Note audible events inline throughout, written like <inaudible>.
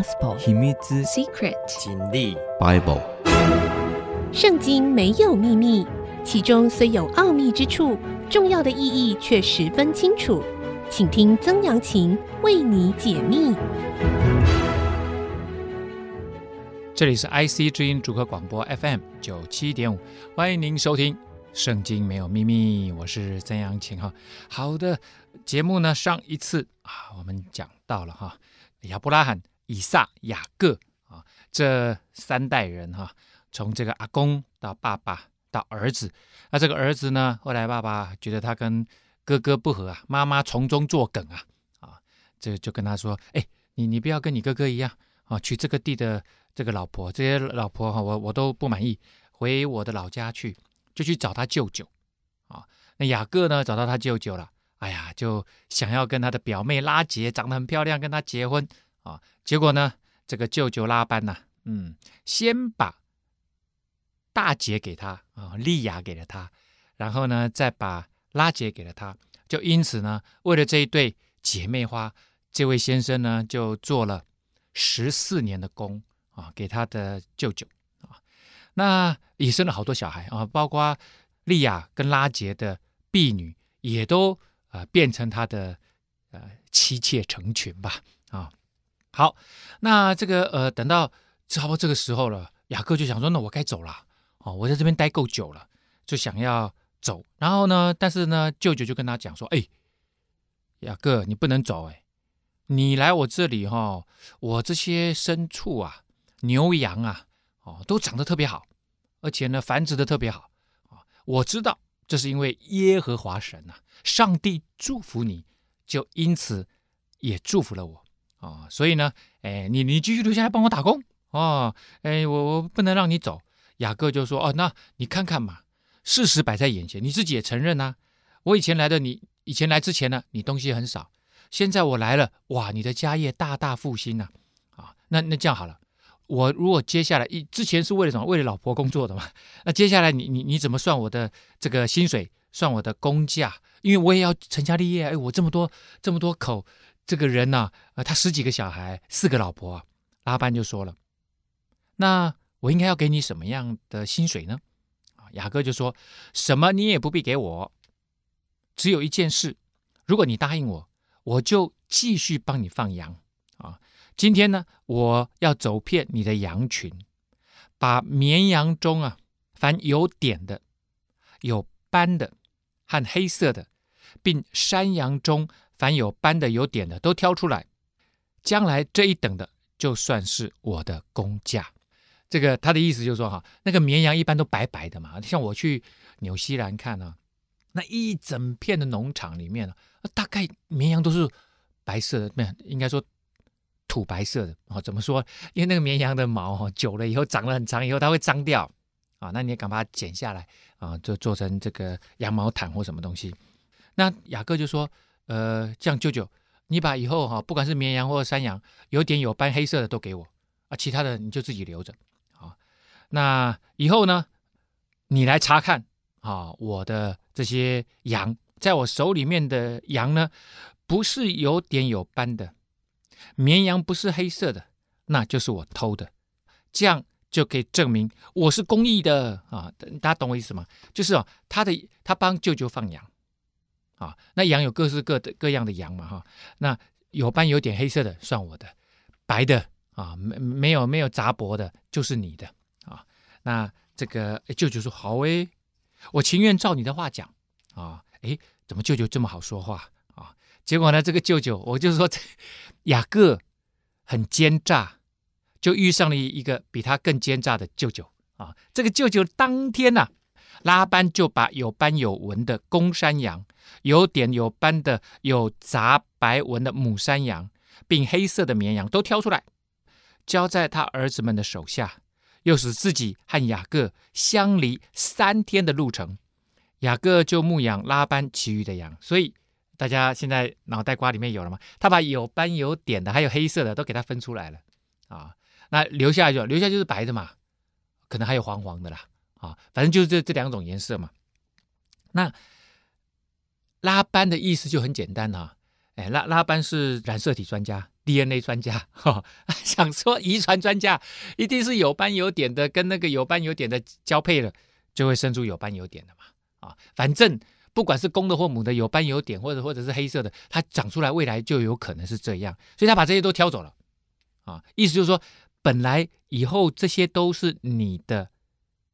Gospel 秘密 Secret 真理 Bible。圣经没有秘密，其中虽有奥秘之处，重要的意义却十分清楚。请听曾阳晴为你解密。这里是 IC 之音主客广播 FM 九七点五，欢迎您收听《圣经没有秘密》，我是曾阳晴哈。好的，节目呢，上一次啊，我们讲到了哈，亚伯拉罕。以撒、雅各啊，这三代人哈，从这个阿公到爸爸到儿子，那这个儿子呢，后来爸爸觉得他跟哥哥不合啊，妈妈从中作梗啊，啊，这就跟他说，哎，你你不要跟你哥哥一样啊，娶这个地的这个老婆，这些老婆哈，我我都不满意，回我的老家去，就去找他舅舅啊。那雅各呢，找到他舅舅了，哎呀，就想要跟他的表妹拉结，长得很漂亮，跟他结婚。啊，结果呢，这个舅舅拉班呐，嗯，先把大姐给他啊，利亚给了他，然后呢，再把拉杰给了他，就因此呢，为了这一对姐妹花，这位先生呢，就做了十四年的工啊，给他的舅舅啊，那也生了好多小孩啊，包括利亚跟拉杰的婢女，也都啊变成他的呃妻妾成群吧，好，那这个呃，等到差不多这个时候了，雅各就想说，那我该走了哦，我在这边待够久了，就想要走。然后呢，但是呢，舅舅就跟他讲说，哎，雅各，你不能走，哎，你来我这里哈、哦，我这些牲畜啊，牛羊啊，哦，都长得特别好，而且呢，繁殖的特别好啊。我知道这是因为耶和华神呐、上帝祝福你，就因此也祝福了我。啊、哦，所以呢，哎，你你继续留下来帮我打工哦，哎，我我不能让你走。雅各就说：“哦，那你看看嘛，事实摆在眼前，你自己也承认呐、啊。我以前来的你，以前来之前呢，你东西很少，现在我来了，哇，你的家业大大复兴呐！啊，那那这样好了，我如果接下来一之前是为了什么？为了老婆工作的嘛。那接下来你你你怎么算我的这个薪水？算我的工价？因为我也要成家立业，哎，我这么多这么多口。”这个人呢、呃，他十几个小孩，四个老婆，拉班就说了：“那我应该要给你什么样的薪水呢？”啊，雅各就说：“什么你也不必给我，只有一件事，如果你答应我，我就继续帮你放羊。啊，今天呢，我要走遍你的羊群，把绵羊中啊，凡有点的、有斑的和黑色的，并山羊中。”凡有斑的、有点的，都挑出来。将来这一等的，就算是我的工价。这个他的意思就是说，哈，那个绵羊一般都白白的嘛。像我去纽西兰看呢，那一整片的农场里面呢，大概绵羊都是白色的，没有，应该说土白色的哦。怎么说？因为那个绵羊的毛哈，久了以后长了很长以后，它会脏掉啊。那你也敢把它剪下来啊，就做成这个羊毛毯或什么东西。那雅各就说。呃，这样舅舅，你把以后哈，不管是绵羊或者山羊，有点有斑黑色的都给我啊，其他的你就自己留着啊。那以后呢，你来查看啊，我的这些羊，在我手里面的羊呢，不是有点有斑的，绵羊不是黑色的，那就是我偷的，这样就可以证明我是公益的啊。大家懂我意思吗？就是哦，他的他帮舅舅放羊。啊，那羊有各式各的各样的羊嘛，哈，那有斑有点黑色的算我的，白的啊，没没有没有杂薄的，就是你的啊。那这个舅舅说好诶，我情愿照你的话讲啊。诶，怎么舅舅这么好说话啊？结果呢，这个舅舅我就说，雅各很奸诈，就遇上了一个比他更奸诈的舅舅啊。这个舅舅当天呐、啊。拉班就把有斑有纹的公山羊，有点有斑的有杂白纹的母山羊，并黑色的绵羊都挑出来，交在他儿子们的手下，又使自己和雅各相离三天的路程。雅各就牧养拉班其余的羊。所以大家现在脑袋瓜里面有了吗？他把有斑有点的，还有黑色的都给他分出来了啊。那留下就留下就是白的嘛，可能还有黄黄的啦。啊，反正就是这这两种颜色嘛。那拉班的意思就很简单啊，哎，拉拉班是染色体专家 DNA 专家，哈、<laughs> 想说遗传专家一定是有斑有点的，跟那个有斑有点的交配了，就会生出有斑有点的嘛，啊、反正不管是公的或母的，有斑有点或者或者是黑色的，它长出来未来就有可能是这样，所以他把这些都挑走了，啊、意思就是说，本来以后这些都是你的，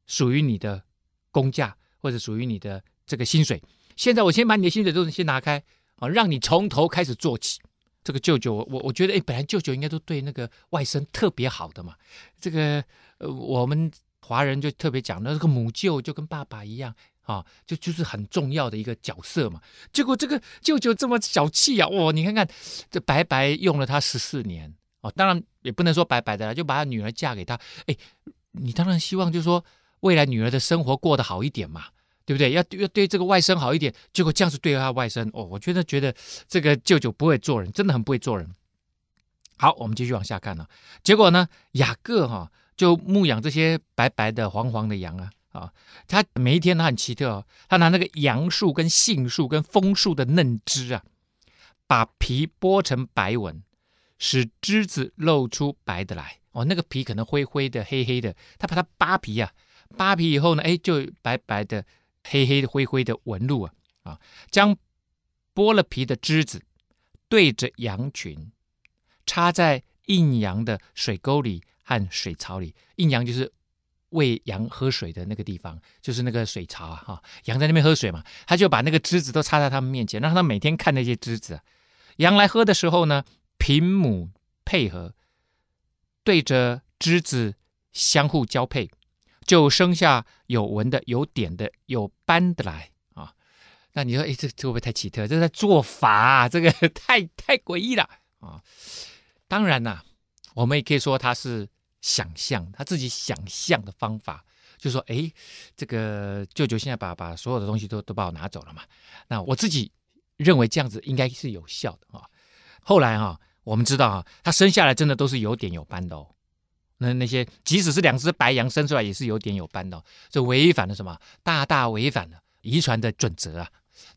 属于你的工价或者属于你的这个薪水，现在我先把你的薪水都先拿开，啊、让你从头开始做起。这个舅舅，我我觉得，哎，本来舅舅应该都对那个外甥特别好的嘛。这个，呃，我们华人就特别讲，那这个母舅就跟爸爸一样啊，就就是很重要的一个角色嘛。结果这个舅舅这么小气啊，哇、哦！你看看，这白白用了他十四年哦，当然也不能说白白的，就把他女儿嫁给他。哎，你当然希望就是说未来女儿的生活过得好一点嘛。对不对？要要对这个外甥好一点，结果这样子对他外甥哦，我觉得觉得这个舅舅不会做人，真的很不会做人。好，我们继续往下看呢、啊。结果呢，雅各哈、哦、就牧养这些白白的、黄黄的羊啊啊，他每一天他很奇特哦，他拿那个杨树、跟杏树、跟枫树的嫩枝啊，把皮剥成白纹，使枝子露出白的来哦。那个皮可能灰灰的、黑黑的，他把它扒皮啊，扒皮以后呢，哎，就白白的。黑黑的灰灰的纹路啊啊！将剥了皮的枝子对着羊群，插在印羊的水沟里和水槽里。印羊就是喂羊喝水的那个地方，就是那个水槽啊！哈，羊在那边喝水嘛，他就把那个枝子都插在他们面前，让他每天看那些枝子。羊来喝的时候呢，牝母配合，对着枝子相互交配。就生下有纹的、有点的、有斑的来啊！那你说，哎，这这会不会太奇特？这是在做法，这个 <laughs> 太太诡异了啊！当然呐，我们也可以说他是想象，他自己想象的方法，就说，哎，这个舅舅现在把把所有的东西都都把我拿走了嘛？那我自己认为这样子应该是有效的啊。后来啊，我们知道啊，他生下来真的都是有点有斑的哦。那那些即使是两只白羊生出来也是有点有斑的，这违反了什么？大大违反了遗传的准则啊！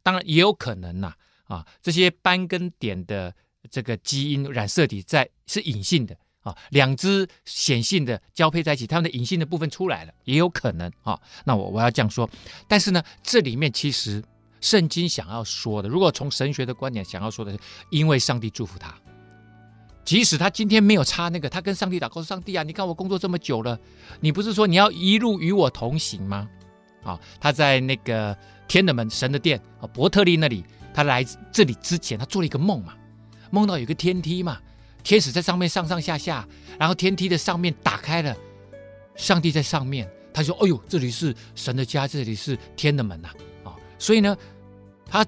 当然也有可能呐，啊，这些斑跟点的这个基因染色体在是隐性的啊，两只显性的交配在一起，它们的隐性的部分出来了，也有可能啊。那我我要这样说，但是呢，这里面其实圣经想要说的，如果从神学的观点想要说的是，因为上帝祝福他。即使他今天没有插那个，他跟上帝祷告：“上帝啊，你看我工作这么久了，你不是说你要一路与我同行吗？”啊，他在那个天的门、神的殿啊，伯特利那里，他来这里之前，他做了一个梦嘛，梦到有个天梯嘛，天使在上面上上下下，然后天梯的上面打开了，上帝在上面，他说：“哎呦，这里是神的家，这里是天的门呐！”啊，所以呢，他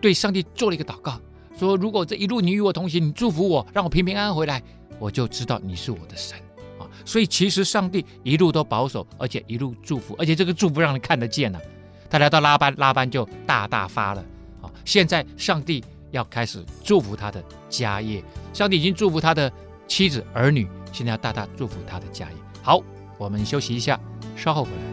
对上帝做了一个祷告。说：“如果这一路你与我同行，你祝福我，让我平平安安回来，我就知道你是我的神啊！所以其实上帝一路都保守，而且一路祝福，而且这个祝福让人看得见呢、啊。他来到拉班，拉班就大大发了啊！现在上帝要开始祝福他的家业，上帝已经祝福他的妻子儿女，现在要大大祝福他的家业。好，我们休息一下，稍后回来。”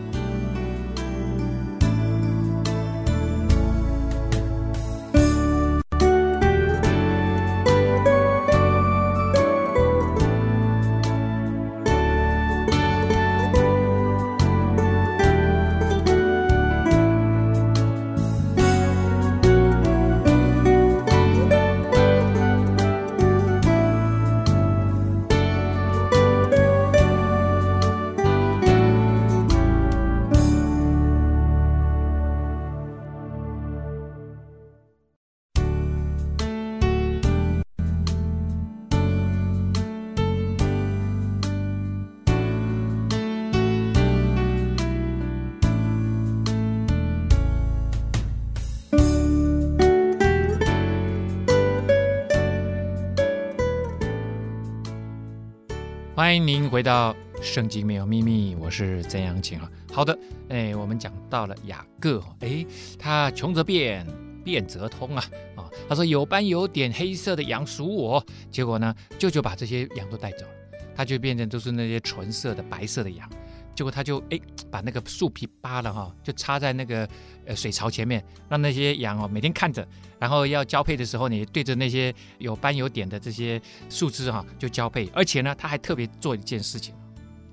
欢迎您回到《圣经没有秘密》，我是曾阳晴啊。好的，哎，我们讲到了雅各，哎，他穷则变，变则通啊啊！他说有斑有点黑色的羊属我，结果呢，舅舅把这些羊都带走了，他就变成都是那些纯色的白色的羊。结果他就哎把那个树皮扒了哈，就插在那个呃水槽前面，让那些羊哦每天看着，然后要交配的时候呢，对着那些有斑有点的这些树枝哈就交配，而且呢他还特别做一件事情，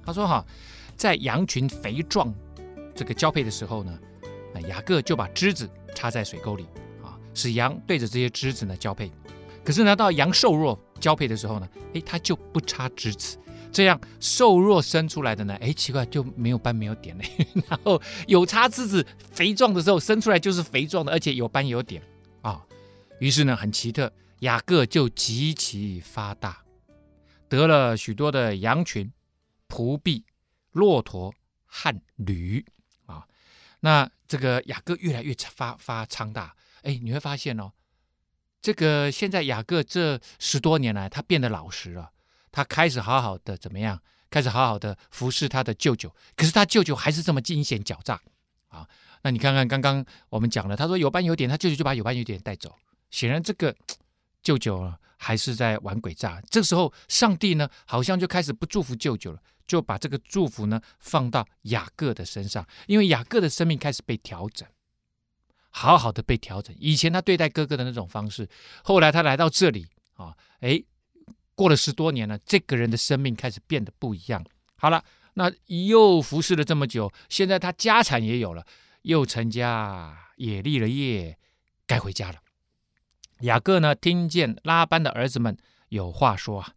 他说哈，在羊群肥壮这个交配的时候呢，雅各就把枝子插在水沟里啊，使羊对着这些枝子呢交配。可是呢，到羊瘦弱交配的时候呢，哎，他就不插枝子，这样瘦弱生出来的呢，哎，奇怪就没有斑没有点嘞。<laughs> 然后有插枝子肥壮的时候生出来就是肥壮的，而且有斑有点啊。于是呢，很奇特，雅各就极其发大，得了许多的羊群、仆婢、骆驼和驴啊。那这个雅各越来越发发昌大，哎，你会发现哦。这个现在雅各这十多年来，他变得老实了，他开始好好的怎么样？开始好好的服侍他的舅舅。可是他舅舅还是这么阴险狡诈啊！那你看看刚刚我们讲了，他说有斑有点，他舅舅就把有斑有点带走。显然这个舅舅还是在玩诡诈。这时候上帝呢，好像就开始不祝福舅舅了，就把这个祝福呢放到雅各的身上，因为雅各的生命开始被调整。好好的被调整，以前他对待哥哥的那种方式，后来他来到这里啊，哎，过了十多年了，这个人的生命开始变得不一样。好了，那又服侍了这么久，现在他家产也有了，又成家，也立了业，该回家了。雅各呢，听见拉班的儿子们有话说啊，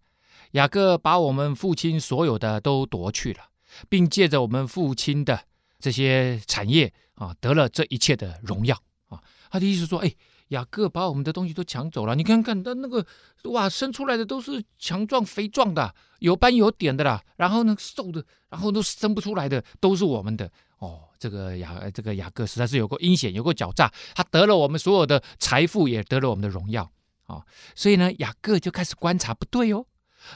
雅各把我们父亲所有的都夺去了，并借着我们父亲的这些产业啊，得了这一切的荣耀啊。他的意思说：“哎，雅各把我们的东西都抢走了。你看看他那个，哇，生出来的都是强壮肥壮的，有斑有点的啦。然后呢，瘦的，然后都生不出来的，都是我们的。哦，这个雅，这个雅各实在是有过阴险，有过狡诈。他得了我们所有的财富，也得了我们的荣耀。哦，所以呢，雅各就开始观察，不对哦，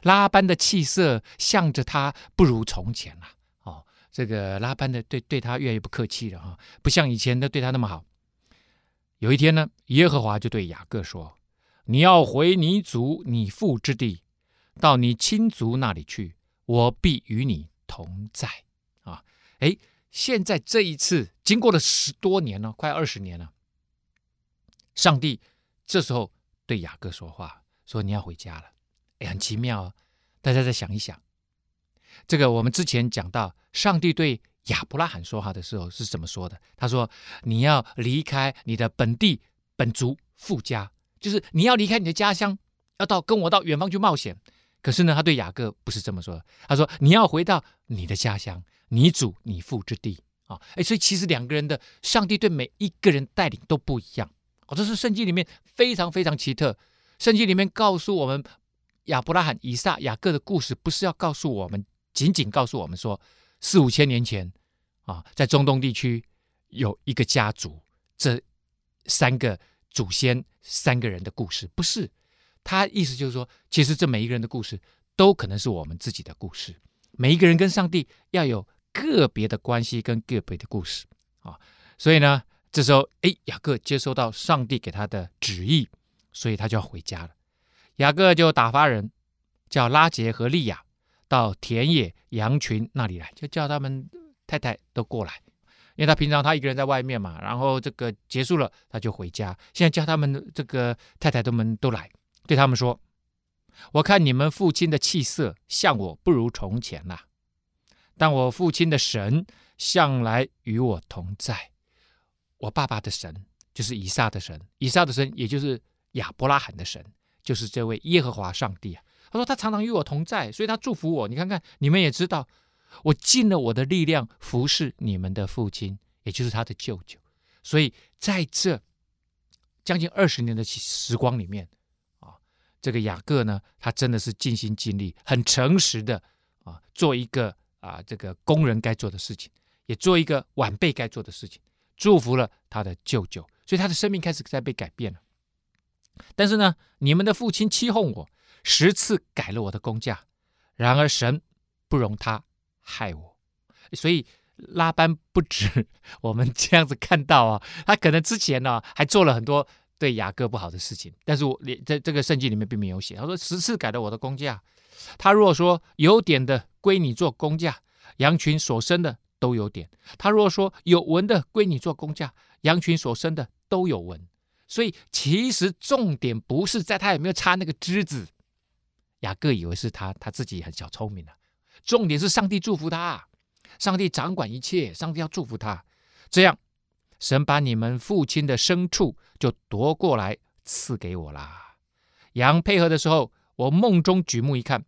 拉班的气色向着他不如从前了。哦，这个拉班的对对他越来越不客气了哈，不像以前的对他那么好。”有一天呢，耶和华就对雅各说：“你要回你祖你父之地，到你亲族那里去，我必与你同在。”啊，哎，现在这一次经过了十多年了，快二十年了，上帝这时候对雅各说话，说：“你要回家了。”哎，很奇妙哦，大家再想一想，这个我们之前讲到，上帝对。亚伯拉罕说话的时候是怎么说的？他说：“你要离开你的本地、本族、父家，就是你要离开你的家乡，要到跟我到远方去冒险。”可是呢，他对雅各不是这么说的。他说：“你要回到你的家乡，你祖你父之地啊！”哎，所以其实两个人的上帝对每一个人带领都不一样。哦，这是圣经里面非常非常奇特。圣经里面告诉我们亚伯拉罕、以撒、雅各的故事，不是要告诉我们，仅仅告诉我们说四五千年前。啊，在中东地区有一个家族，这三个祖先三个人的故事，不是他意思就是说，其实这每一个人的故事都可能是我们自己的故事。每一个人跟上帝要有个别的关系跟个别的故事啊。所以呢，这时候哎，雅各接收到上帝给他的旨意，所以他就要回家了。雅各就打发人叫拉结和利亚到田野羊群那里来，就叫他们。太太都过来，因为他平常他一个人在外面嘛，然后这个结束了他就回家。现在叫他们这个太太他们都来，对他们说：“我看你们父亲的气色像我不如从前了，但我父亲的神向来与我同在。我爸爸的神就是以撒的神，以撒的神也就是亚伯拉罕的神，就是这位耶和华上帝啊。他说他常常与我同在，所以他祝福我。你看看，你们也知道。”我尽了我的力量服侍你们的父亲，也就是他的舅舅。所以在这将近二十年的时光里面，啊，这个雅各呢，他真的是尽心尽力、很诚实的啊，做一个啊这个工人该做的事情，也做一个晚辈该做的事情，祝福了他的舅舅，所以他的生命开始在被改变了。但是呢，你们的父亲欺哄我，十次改了我的工价，然而神不容他。害我，所以拉班不止 <laughs> 我们这样子看到啊，他可能之前呢、还做了很多对雅各不好的事情，但是我连在这个圣经里面并没有写。他说十次改了我的工价，他如果说有点的归你做工价，羊群所生的都有点。他如果说有纹的归你做工价，羊群所生的都有纹。所以其实重点不是在他有没有插那个枝子。雅各以为是他他自己很小聪明了，重点是上帝祝福他，上帝掌管一切，上帝要祝福他。这样，神把你们父亲的牲畜就夺过来赐给我啦。羊配合的时候，我梦中举目一看，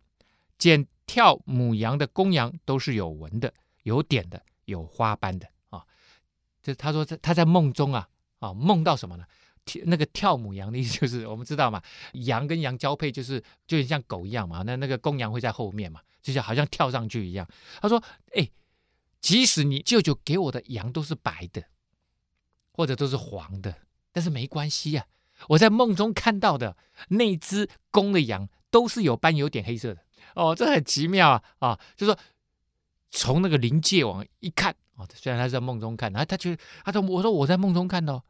见跳母羊的公羊都是有纹的、有点的、有花斑的啊。这他说在他在梦中啊啊梦到什么呢？那个跳母羊的意思就是我们知道嘛，羊跟羊交配就是就像狗一样嘛，那那个公羊会在后面嘛，就像好像跳上去一样。他说：“哎，即使你舅舅给我的羊都是白的，或者都是黄的，但是没关系呀、啊，我在梦中看到的那只公的羊都是有斑有点黑色的。哦，这很奇妙啊啊！就说从那个临界网一看哦，虽然他是在梦中看，然后他就他说我说我在梦中看到。”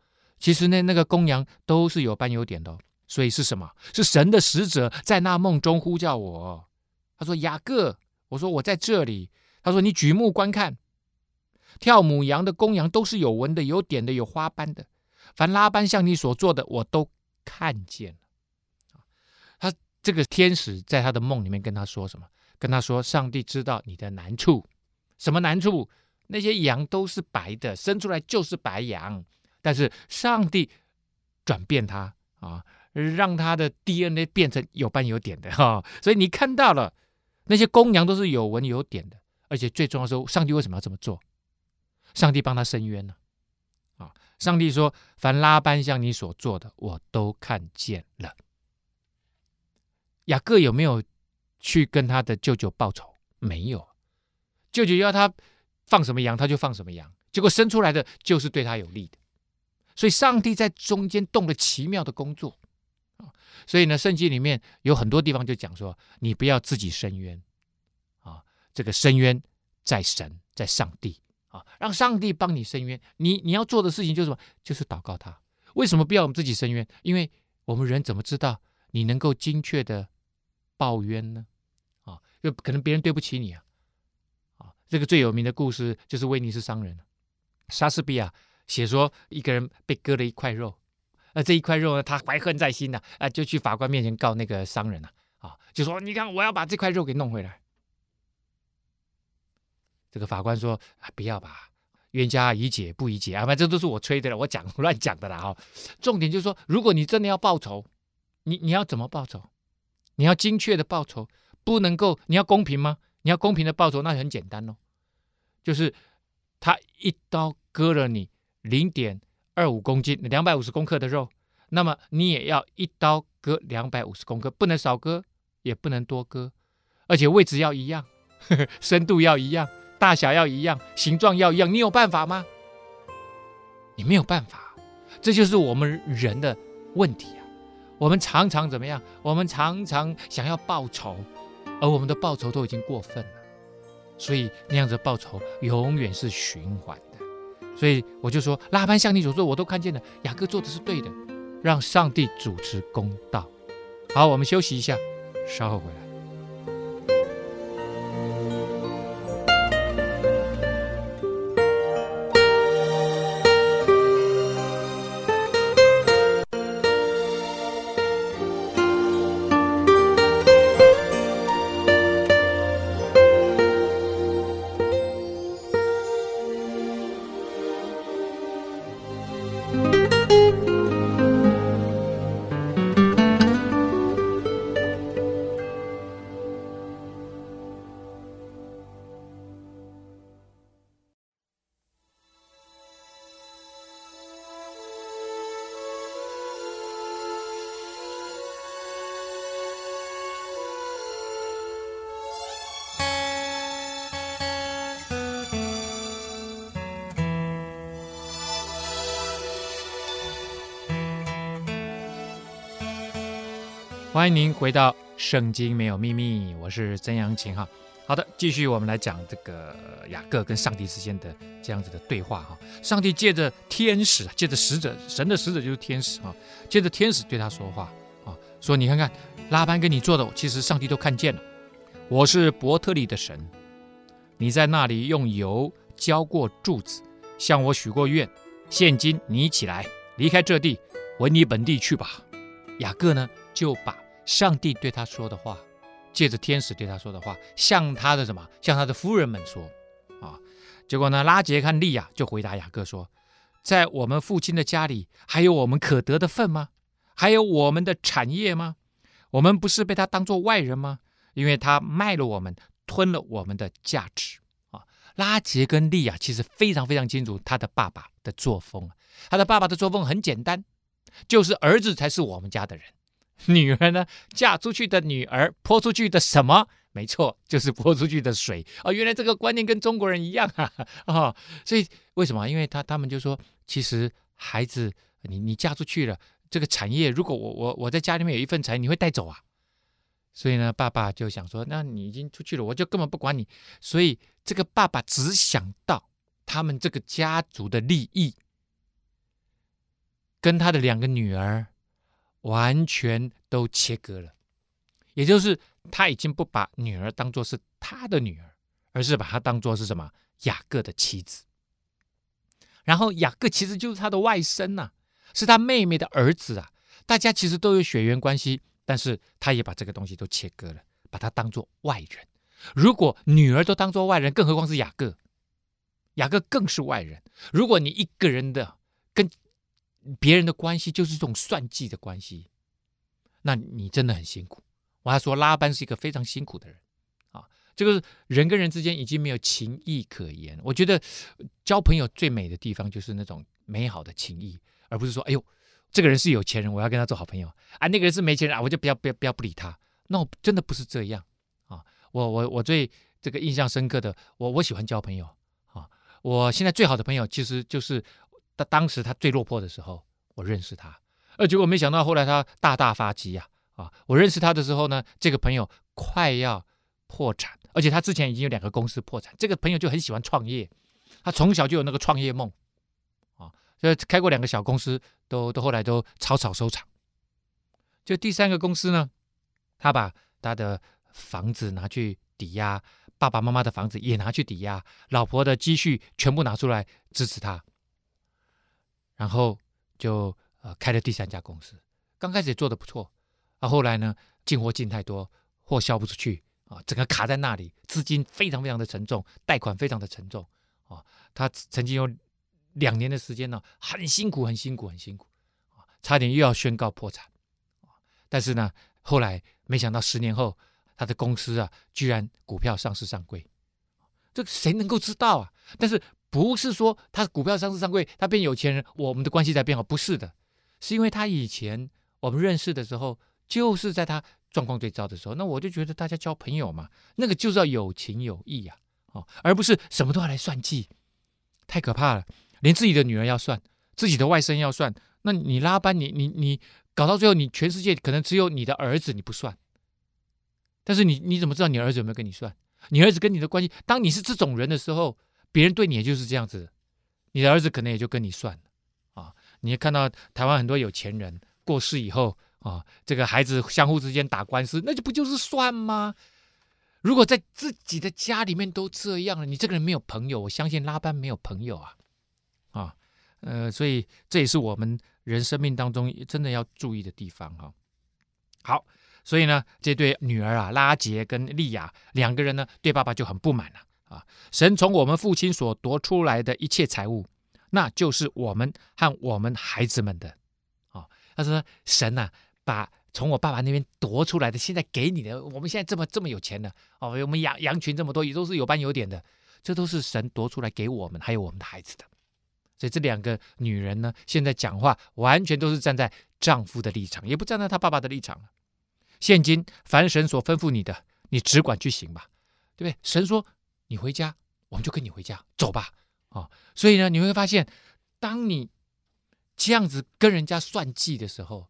其实那那个公羊都是有斑有点的，所以是什么？是神的使者在那梦中呼叫我。他说：“雅各。”我说：“我在这里。”他说：“你举目观看，跳母羊的公羊都是有纹的、有点的、有花斑的。凡拉班向你所做的，我都看见了。”他这个天使在他的梦里面跟他说什么？跟他说：“上帝知道你的难处，什么难处？那些羊都是白的，生出来就是白羊。”但是上帝转变他啊，让他的 DNA 变成有斑有点的哈，所以你看到了那些公羊都是有纹有点的，而且最重要的是，上帝为什么要这么做？上帝帮他伸冤呢？啊，上帝说：“凡拉班向你所做的，我都看见了。”雅各有没有去跟他的舅舅报仇？没有，舅舅要他放什么羊，他就放什么羊，结果生出来的就是对他有利的。所以，上帝在中间动了奇妙的工作啊！所以呢，圣经里面有很多地方就讲说，你不要自己伸冤啊，这个伸冤在神，在上帝啊，让上帝帮你伸冤。你你要做的事情就是什么？就是祷告他。为什么不要我们自己伸冤？因为我们人怎么知道你能够精确的报冤呢？啊，就可能别人对不起你啊！啊，这个最有名的故事就是威尼斯商人，莎士比亚。写说一个人被割了一块肉，那这一块肉呢，他怀恨在心呐，啊，就去法官面前告那个商人呐，啊，就说你看我要把这块肉给弄回来。这个法官说啊，不要吧，冤家宜解不宜结啊，反正这都是我吹的了，我讲 <laughs> 乱讲的啦哈。重点就是说，如果你真的要报仇，你你要怎么报仇？你要精确的报仇，不能够你要公平吗？你要公平的报仇，那很简单哦，就是他一刀割了你。零点二五公斤，两百五十公克的肉，那么你也要一刀割两百五十公克，不能少割，也不能多割，而且位置要一样，呵呵，深度要一样，大小要一样，形状要一样。你有办法吗？你没有办法，这就是我们人的问题啊！我们常常怎么样？我们常常想要报仇，而我们的报仇都已经过分了，所以那样子报仇永远是循环。所以我就说，拉班向你所做，我都看见了。雅各做的是对的，让上帝主持公道。好，我们休息一下，稍后回来。欢迎您回到《圣经没有秘密》，我是曾阳晴哈。好的，继续我们来讲这个雅各跟上帝之间的这样子的对话哈。上帝借着天使，借着使者，神的使者就是天使哈，借着天使对他说话啊，说你看看拉班跟你做的，其实上帝都看见了。我是伯特利的神，你在那里用油浇过柱子，向我许过愿。现今你起来，离开这地，回你本地去吧。雅各呢，就把上帝对他说的话，借着天使对他说的话，向他的什么，向他的夫人们说。啊，结果呢，拉杰看利亚就回答雅各说，在我们父亲的家里，还有我们可得的份吗？还有我们的产业吗？我们不是被他当作外人吗？因为他卖了我们，吞了我们的价值啊！拉杰跟利亚其实非常非常清楚他的爸爸的作风，他的爸爸的作风很简单，就是儿子才是我们家的人，<laughs> 女儿呢，嫁出去的女儿泼出去的什么？没错，<laughs> 就是泼出去的水啊！原来这个观念跟中国人一样啊！啊，<laughs> 所以为什么？因为他他们就说，其实孩子，你你嫁出去了。这个产业，如果我我我在家里面有一份产业，你会带走啊？所以呢，爸爸就想说，那你已经出去了，我就根本不管你。所以这个爸爸只想到他们这个家族的利益，跟他的两个女儿完全都切割了。也就是他已经不把女儿当做是他的女儿，而是把她当做是什么？雅各的妻子。然后雅各其实就是他的外甥呐、是他妹妹的儿子啊，大家其实都有血缘关系，但是他也把这个东西都切割了，把他当做外人。如果女儿都当做外人，更何况是雅各，雅各更是外人。如果你一个人的别人的关系就是这种算计的关系，那你真的很辛苦。我还说拉班是一个非常辛苦的人啊，这个人跟人之间已经没有情谊可言。我觉得交朋友最美的地方就是那种美好的情谊。而不是说，哎呦，这个人是有钱人，我要跟他做好朋友啊。那个人是没钱人啊，我就不要不要不要不理他。那我真的不是这样啊。我我我最这个印象深刻的，我我喜欢交朋友啊。我现在最好的朋友其实就是他当时他最落魄的时候，我认识他，而结果没想到后来他大大发迹呀啊！我认识他的时候呢，这个朋友快要破产，而且他之前已经有两个公司破产。这个朋友就很喜欢创业，他从小就有那个创业梦。啊就开过两个小公司，都都后来都草草收场。就第三个公司呢，他把他的房子拿去抵押，爸爸妈妈的房子也拿去抵押，老婆的积蓄全部拿出来支持他，然后就呃开了第三家公司。刚开始也做得不错，啊，后来呢进货进太多，货销不出去啊，整个卡在那里，资金非常非常的沉重，贷款非常的沉重啊，他曾经有。两年的时间呢，很辛苦，很辛苦，很辛苦，啊，差点又要宣告破产，但是呢，后来没想到十年后，他的公司啊，居然股票上市上柜，这谁能够知道啊？但是不是说他股票上市上柜，他变有钱人，我们的关系才变好？不是的，是因为他以前我们认识的时候，就是在他状况最糟的时候，那我就觉得大家交朋友嘛，那个就是要有情有义呀，啊，而不是什么都要来算计，太可怕了。连自己的女儿要算，自己的外甥要算，那你拉班，你你你搞到最后，你全世界可能只有你的儿子你不算，但是你你怎么知道你儿子有没有跟你算？你儿子跟你的关系，当你是这种人的时候，别人对你也就是这样子，你的儿子可能也就跟你算啊。你看到台湾很多有钱人过世以后啊，这个孩子相互之间打官司，那就不就是算吗？如果在自己的家里面都这样了，你这个人没有朋友，我相信拉班没有朋友啊。啊，呃，所以这也是我们人生命当中真的要注意的地方哈。好，所以呢，这对女儿啊，拉杰跟利亚两个人呢，对爸爸就很不满了。啊神从我们父亲所夺出来的一切财物，那就是我们和我们孩子们的啊。他说：“神呐、把从我爸爸那边夺出来的，现在给你的，我们现在这么这么有钱的哦，我们羊羊群这么多，也都是有斑有点的，这都是神夺出来给我们，还有我们的孩子的。”所以这两个女人呢，现在讲话完全都是站在丈夫的立场，也不站在她爸爸的立场了。现今凡神所吩咐你的，你只管去行吧，对不对？神说你回家，我们就跟你回家，走吧。啊、所以呢，你会发现，当你这样子跟人家算计的时候，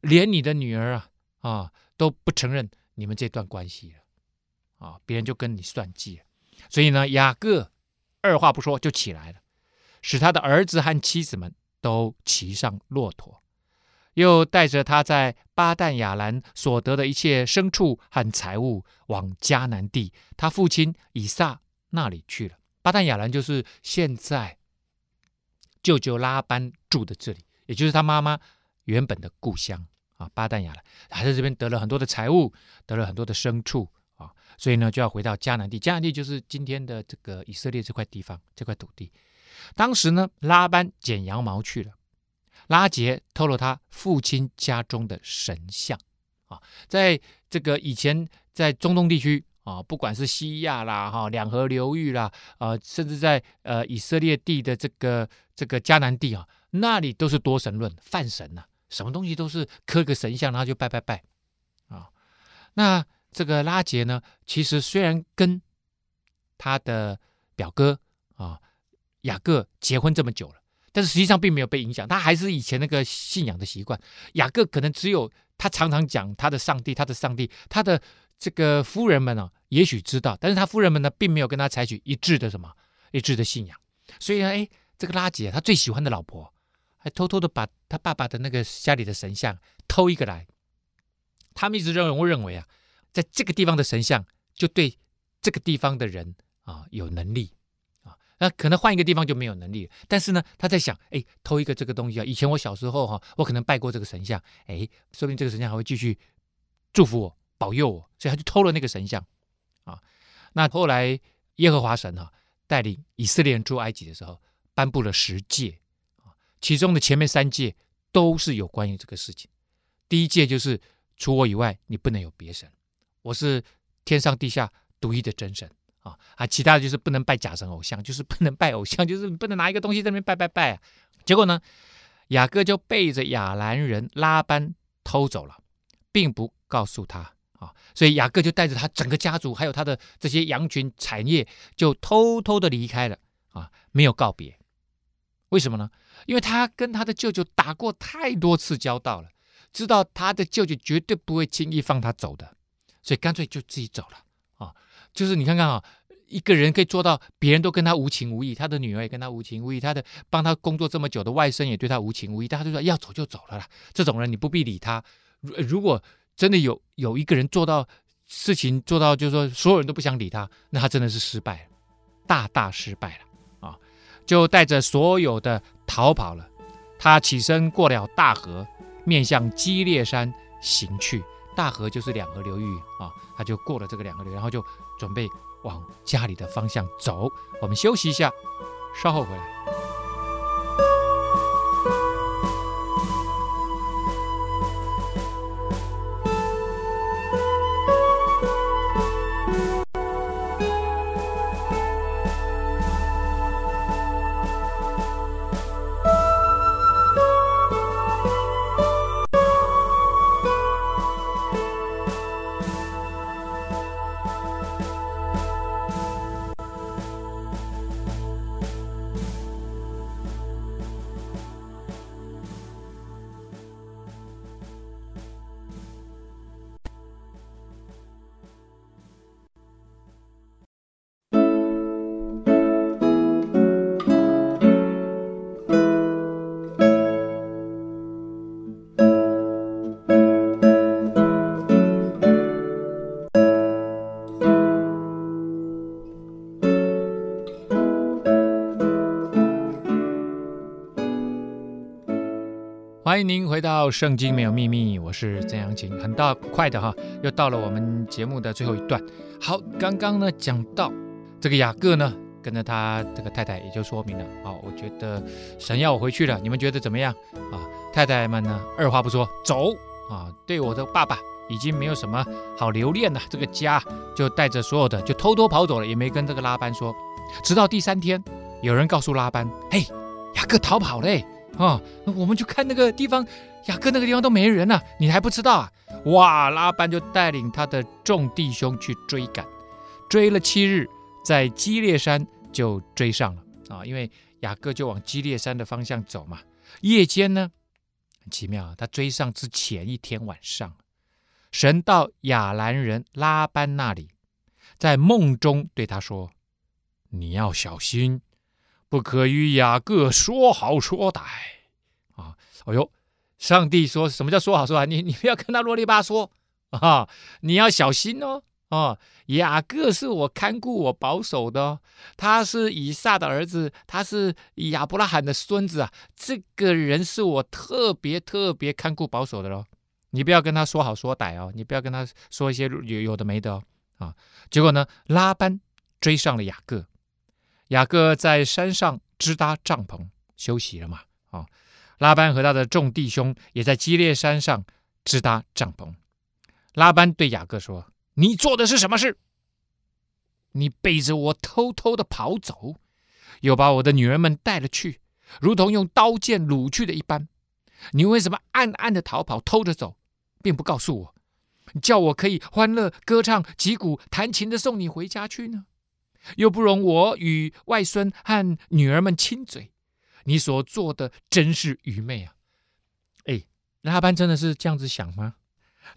连你的女儿啊啊、都不承认你们这段关系了啊、别人就跟你算计了。所以呢，雅各二话不说就起来了。使他的儿子和妻子们都骑上骆驼，又带着他在巴旦亚兰所得的一切牲畜和财物往迦南地，他父亲以撒那里去了。巴旦亚兰就是现在舅舅拉班住的这里，也就是他妈妈原本的故乡啊。巴旦亚兰还在这边得了很多的财物，得了很多的牲畜啊，所以呢就要回到迦南地。迦南地就是今天的这个以色列这块地方，这块土地。当时呢，拉班剪羊毛去了，拉杰偷了他父亲家中的神像啊，在这个以前在中东地区。啊，不管是西亚啦，哈，两河流域啦，啊，甚至在呃以色列地的这个这个迦南地啊，那里都是多神论，泛神呐、什么东西都是刻个神像，然后就拜拜拜，啊，那这个拉杰呢，其实虽然跟他的表哥啊雅各结婚这么久了，但是实际上并没有被影响，他还是以前那个信仰的习惯。雅各可能只有他常常讲他的上帝，他的上帝，他的。这个夫人们呢、也许知道，但是他夫人们呢，并没有跟他采取一致的什么一致的信仰，所以呢，哎，这个拉结他最喜欢的老婆，还偷偷的把他爸爸的那个家里的神像偷一个来。他们一直认为，我认为啊，在这个地方的神像就对这个地方的人啊有能力，那可能换一个地方就没有能力。但是呢，他在想，哎，偷一个这个东西啊，以前我小时候哈、我可能拜过这个神像，哎，说不定这个神像还会继续祝福我。保佑我，所以他就偷了那个神像，啊，那后来耶和华神哈、啊、带领以色列人出埃及的时候，颁布了十诫，啊，其中的前面三诫都是有关于这个事情。第一诫就是除我以外，你不能有别神，我是天上地下独一的真神，啊，其他的就是不能拜假神偶像，就是不能拜偶像，就是不能拿一个东西在那边拜拜拜啊。结果呢，雅各就背着亚兰人拉班偷走了，并不告诉他。啊，所以雅各就带着他整个家族，还有他的这些羊群产业，就偷偷的离开了啊，没有告别。为什么呢？因为他跟他的舅舅打过太多次交道了，知道他的舅舅绝对不会轻易放他走的，所以干脆就自己走了。就是你看看啊，一个人可以做到，别人都跟他无情无义，他的女儿也跟他无情无义，他的帮他工作这么久的外甥也对他无情无义，大家就说要走就走了啦。这种人你不必理他。如如果真的有有一个人做到事情做到，就是说所有人都不想理他，那他真的是失败了，大大失败了啊！就带着所有的逃跑了。他起身过了大河，面向基列山行去。大河就是两河流域啊，他就过了这个两河流，然后就准备往家里的方向走。我们休息一下，稍后回来。欢迎您回到《圣经没有秘密》，我是曾阳晴。很大快的哈，又到了我们节目的最后一段。好，刚刚呢讲到这个雅各呢，跟着他这个太太也就说明了。好，我觉得神要我回去了，你们觉得怎么样啊？太太们呢，二话不说走啊。对我的爸爸已经没有什么好留恋了，这个家就带着所有的就偷偷跑走了，也没跟这个拉班说。直到第三天，有人告诉拉班：“嘿，雅各逃跑了。”啊，我们就看那个地方，雅各那个地方都没人了，啊，你还不知道啊？哇，拉班就带领他的众弟兄去追赶，追了七日，在基列山就追上了啊，因为雅各就往基列山的方向走嘛。夜间呢，很奇妙，他追上之前一天晚上，神到亚兰人拉班那里，在梦中对他说：“你要小心。”不可与雅各说好说歹啊！哎呦，上帝说什么叫说好说歹？你 <laughs> 你不要跟他啰里吧嗦啊！你要小心哦哦，雅各是我看顾我保守的，他是以撒的儿子，他是亚伯拉罕的孙子啊，这个人是我特别特别看顾保守的喽。你不要跟他说好说歹哦，你不要跟他说一些有有的没的哦啊。结果呢，拉班追上了雅各，雅各在山上支搭帐篷休息了嘛啊。拉班和他的众弟兄也在基列山上支搭帐篷。拉班对雅各说。你做的是什么事？你背着我偷偷的跑走，又把我的女人们带了去，如同用刀剑掳去的一般。你为什么暗暗的逃跑，偷着走，并不告诉我，叫我可以欢乐歌唱、击鼓弹琴的送你回家去呢？又不容我与外孙和女儿们亲嘴，你所做的真是愚昧啊！哎，拉班真的是这样子想吗？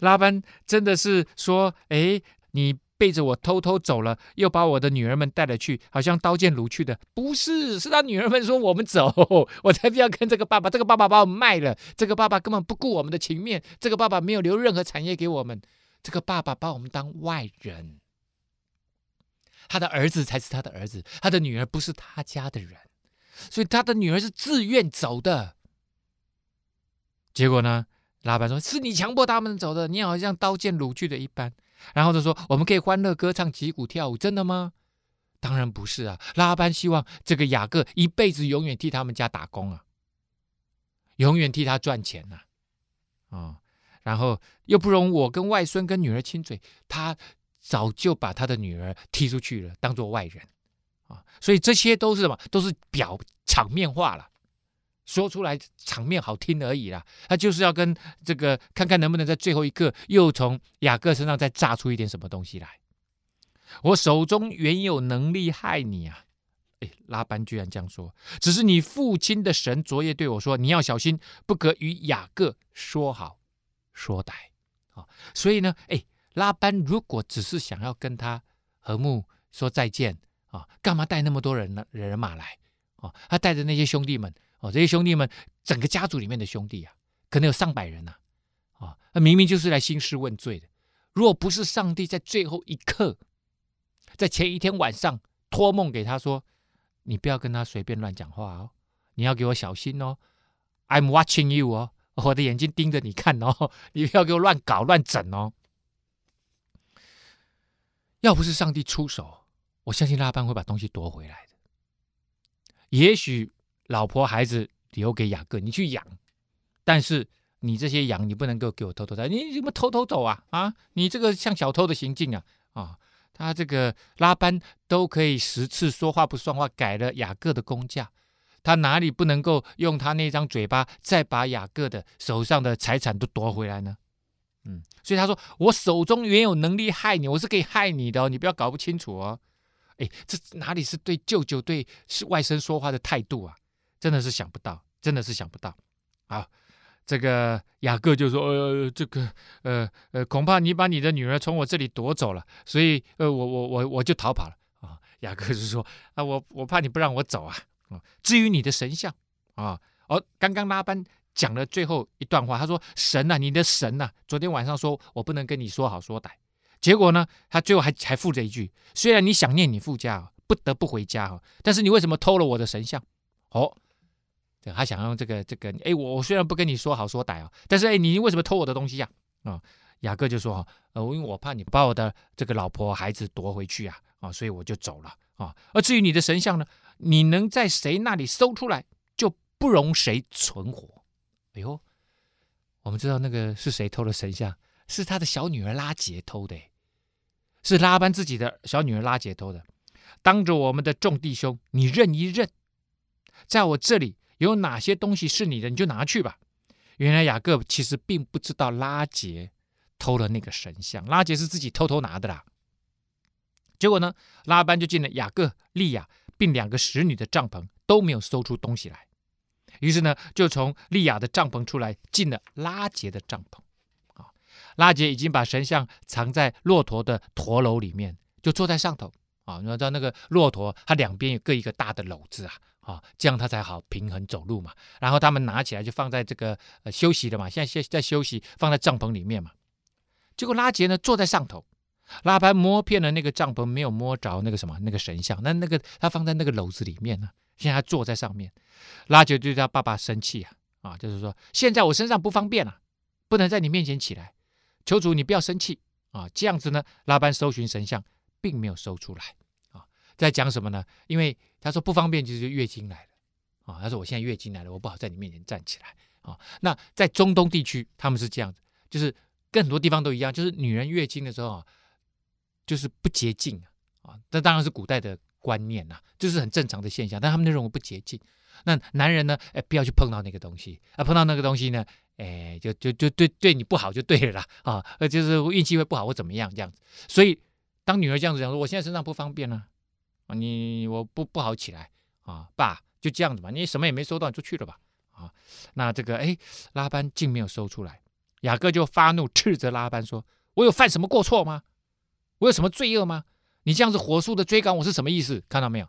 拉班真的是说：“哎，你背着我偷偷走了，又把我的女儿们带了去，好像刀剑如去的。不是，是他女儿们说我们走，我才不要跟这个爸爸。这个爸爸把我们卖了，这个爸爸根本不顾我们的情面，这个爸爸没有留任何产业给我们，这个爸爸把我们当外人。他的儿子才是他的儿子，他的女儿不是他家的人，所以他的女儿是自愿走的。结果呢？”拉班说：“是你强迫他们走的，你好像刀剑掳去的一般。”然后就说：“我们可以欢乐歌唱、击鼓跳舞，真的吗？”当然不是啊！拉班希望这个雅各一辈子永远替他们家打工啊，永远替他赚钱呐、啊，然后又不容我跟外孙跟女儿亲嘴，他早就把他的女儿踢出去了，当做外人啊、所以这些都是什么？都是表场面话了。说出来场面好听而已啦，他就是要跟这个看看能不能在最后一刻又从雅各身上再炸出一点什么东西来。我手中原有能力害你啊！哎，拉班居然这样说，只是你父亲的神昨夜对我说，你要小心，不可与雅各说好说歹啊！所以呢，哎，拉班如果只是想要跟他和睦说再见啊，干嘛带那么多人呢人马来啊？他带着那些兄弟们。哦，这些兄弟们，整个家族里面的兄弟啊，可能有上百人呐，啊，那明明就是来兴师问罪的。如果不是上帝在最后一刻，在前一天晚上托梦给他说：“你不要跟他随便乱讲话哦，你要给我小心哦，I'm watching you 哦，我的眼睛盯着你看哦，你不要给我乱搞乱整哦。”要不是上帝出手，我相信拉班会把东西夺回来的。也许。老婆孩子留给雅各，你去养。但是你这些羊，你不能够给我偷偷带，你怎么偷偷走啊？啊，你这个像小偷的行径啊！啊，他这个拉班都可以十次说话不算话，改了雅各的工价，他哪里不能够用他那张嘴巴再把雅各的手上的财产都夺回来呢？嗯，所以他说：“我手中原有能力害你，我是可以害你的哦，你不要搞不清楚哦。”哎，这哪里是对舅舅对是外甥说话的态度啊？真的是想不到，真的是想不到，啊，这个雅各就说，呃，这个，呃，呃，恐怕你把你的女儿从我这里夺走了，所以，呃，我我我我就逃跑了啊。雅各就说，啊，我我怕你不让我走啊。啊，至于你的神像啊，哦，刚刚拉班讲了最后一段话，他说，神呐，你的神呐，昨天晚上说我不能跟你说好说歹，结果呢，他最后还还附着一句，虽然你想念你父家，不得不回家哈，但是你为什么偷了我的神像？哦。他想用这个这个，哎，我我虽然不跟你说好说歹啊，但是哎，你为什么偷我的东西呀？啊，雅各就说哈，呃，因为我怕你把我的这个老婆孩子夺回去啊，啊，所以我就走了啊。而至于你的神像呢，你能在谁那里搜出来，就不容谁存活。哎呦，我们知道那个是谁偷的神像，是他的小女儿拉杰偷的，是拉班自己的小女儿拉杰偷的。当着我们的众弟兄，你认一认，在我这里。有哪些东西是你的，你就拿去吧。原来雅各其实并不知道拉杰偷了那个神像，拉杰是自己偷偷拿的啦。结果呢，拉班就进了雅各、利亚并两个使女的帐篷，都没有搜出东西来。于是呢，就从利亚的帐篷出来，进了拉杰的帐篷。啊，拉杰已经把神像藏在骆驼的驼楼里面，就坐在上头。啊，你知道那个骆驼，它两边有各一个大的篓子啊。啊，这样他才好平衡走路嘛。然后他们拿起来就放在这个呃休息的嘛，现在现在休息，放在帐篷里面嘛。结果拉杰呢坐在上头，拉班摸遍了那个帐篷，没有摸着那个什么那个神像。那那个他放在那个篓子里面呢，现在他坐在上面。拉结对他爸爸生气啊啊，就是说现在我身上不方便了，不能在你面前起来。求主你不要生气啊！这样子呢，拉班搜寻神像，并没有搜出来啊。在讲什么呢？因为他说不方便，就是月经来了啊。他说我现在月经来了，我不好在你面前站起来啊。那在中东地区，他们是这样子，就是跟很多地方都一样，就是女人月经的时候啊，就是不洁净啊。这当然是古代的观念呐，就是很正常的现象。但他们认为不洁净。那男人呢？哎，不要去碰到那个东西啊！碰到那个东西呢？哎，就就就对对你不好就对了啦啊！呃，就是运气会不好或怎么样这样子。所以当女儿这样子讲说：“我现在身上不方便了啊，你我不不好起来啊，爸就这样子吧，你什么也没收到，你就去了吧啊。”那这个哎，拉班竟没有收出来，雅各就发怒斥责拉班说：“我有犯什么过错吗？我有什么罪恶吗？你这样子火速的追赶我是什么意思？看到没有？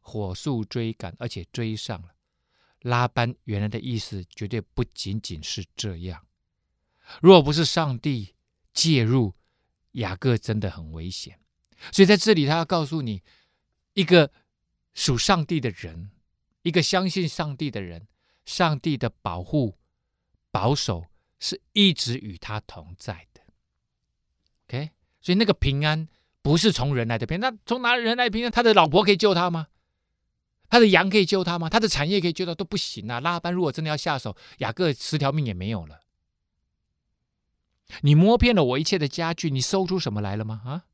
火速追赶，而且追上了。”拉班原来的意思绝对不仅仅是这样，若不是上帝介入，雅各真的很危险。所以在这里，他要告诉你，一个属上帝的人，一个相信上帝的人，上帝的保护、保守是一直与他同在的。OK，所以那个平安不是从人来的平安，那从哪人来的平？他的老婆可以救他吗？他的羊可以救他吗？他的产业可以救他都不行啊！拉班如果真的要下手，雅各十条命也没有了。你摸遍了我一切的家具，你搜出什么来了吗？啊，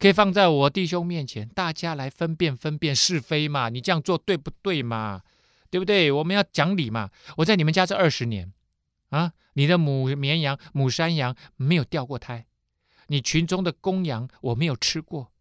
可以放在我弟兄面前，大家来分辨分辨是非嘛？你这样做对不对嘛？对不对？我们要讲理嘛！我在你们家这二十年，啊，你的母绵羊、母山羊没有掉过胎，你群中的公羊我没有吃过，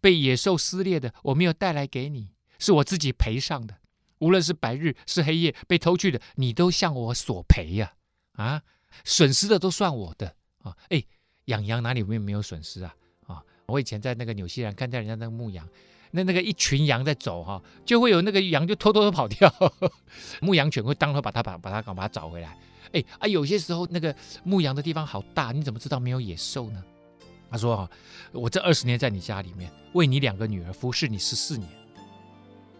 被野兽撕裂的我没有带来给你。是我自己赔上的，无论是白日是黑夜被偷去的，你都向我索赔呀！啊，损失的都算我的啊！哎，养羊哪里没有没有损失啊？啊，我以前在那个纽西兰看见人家那个牧羊，那那个一群羊在走哈，就会有那个羊就偷偷的跑掉，呵 <laughs> 呵牧羊犬会当头把它把把它搞把它找回来。哎啊，有些时候那个牧羊的地方好大，你怎么知道没有野兽呢？他说啊，我这二十年在你家里面为你两个女儿服侍你十四年。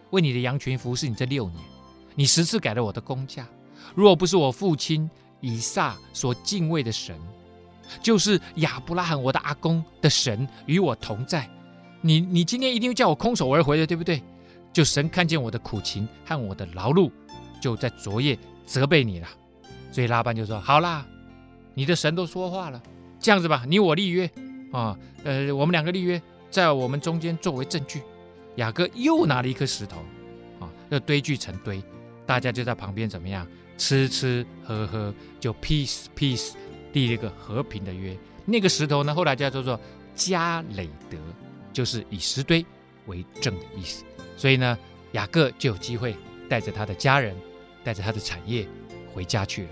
为你的羊群服侍你这六年，你十次改了我的工价。若不是我父亲以撒所敬畏的神，就是亚伯拉罕我的阿公的神与我同在，你你今天一定会叫我空手而回的，对不对？就神看见我的苦情和我的劳碌，就在昨夜责备你了。所以拉班就说：“好啦，你的神都说话了，这样子吧，你我立约啊，呃，我们两个立约，在我们中间作为证据。”雅各又拿了一颗石头，啊，要堆聚成堆，大家就在旁边怎么样吃吃喝喝，就 peace peace 立了一个和平的约。那个石头呢，后来叫做做加累德，就是以石堆为证的意思。所以呢，雅各就有机会带着他的家人，带着他的产业回家去了。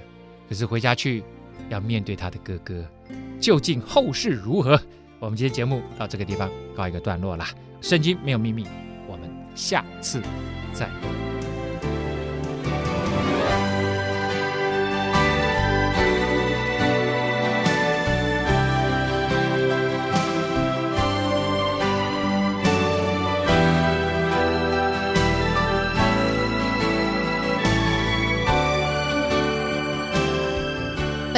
可是回家去要面对他的哥哥，究竟后事如何？我们今天节目到这个地方告一个段落了。圣经没有秘密，我们下次再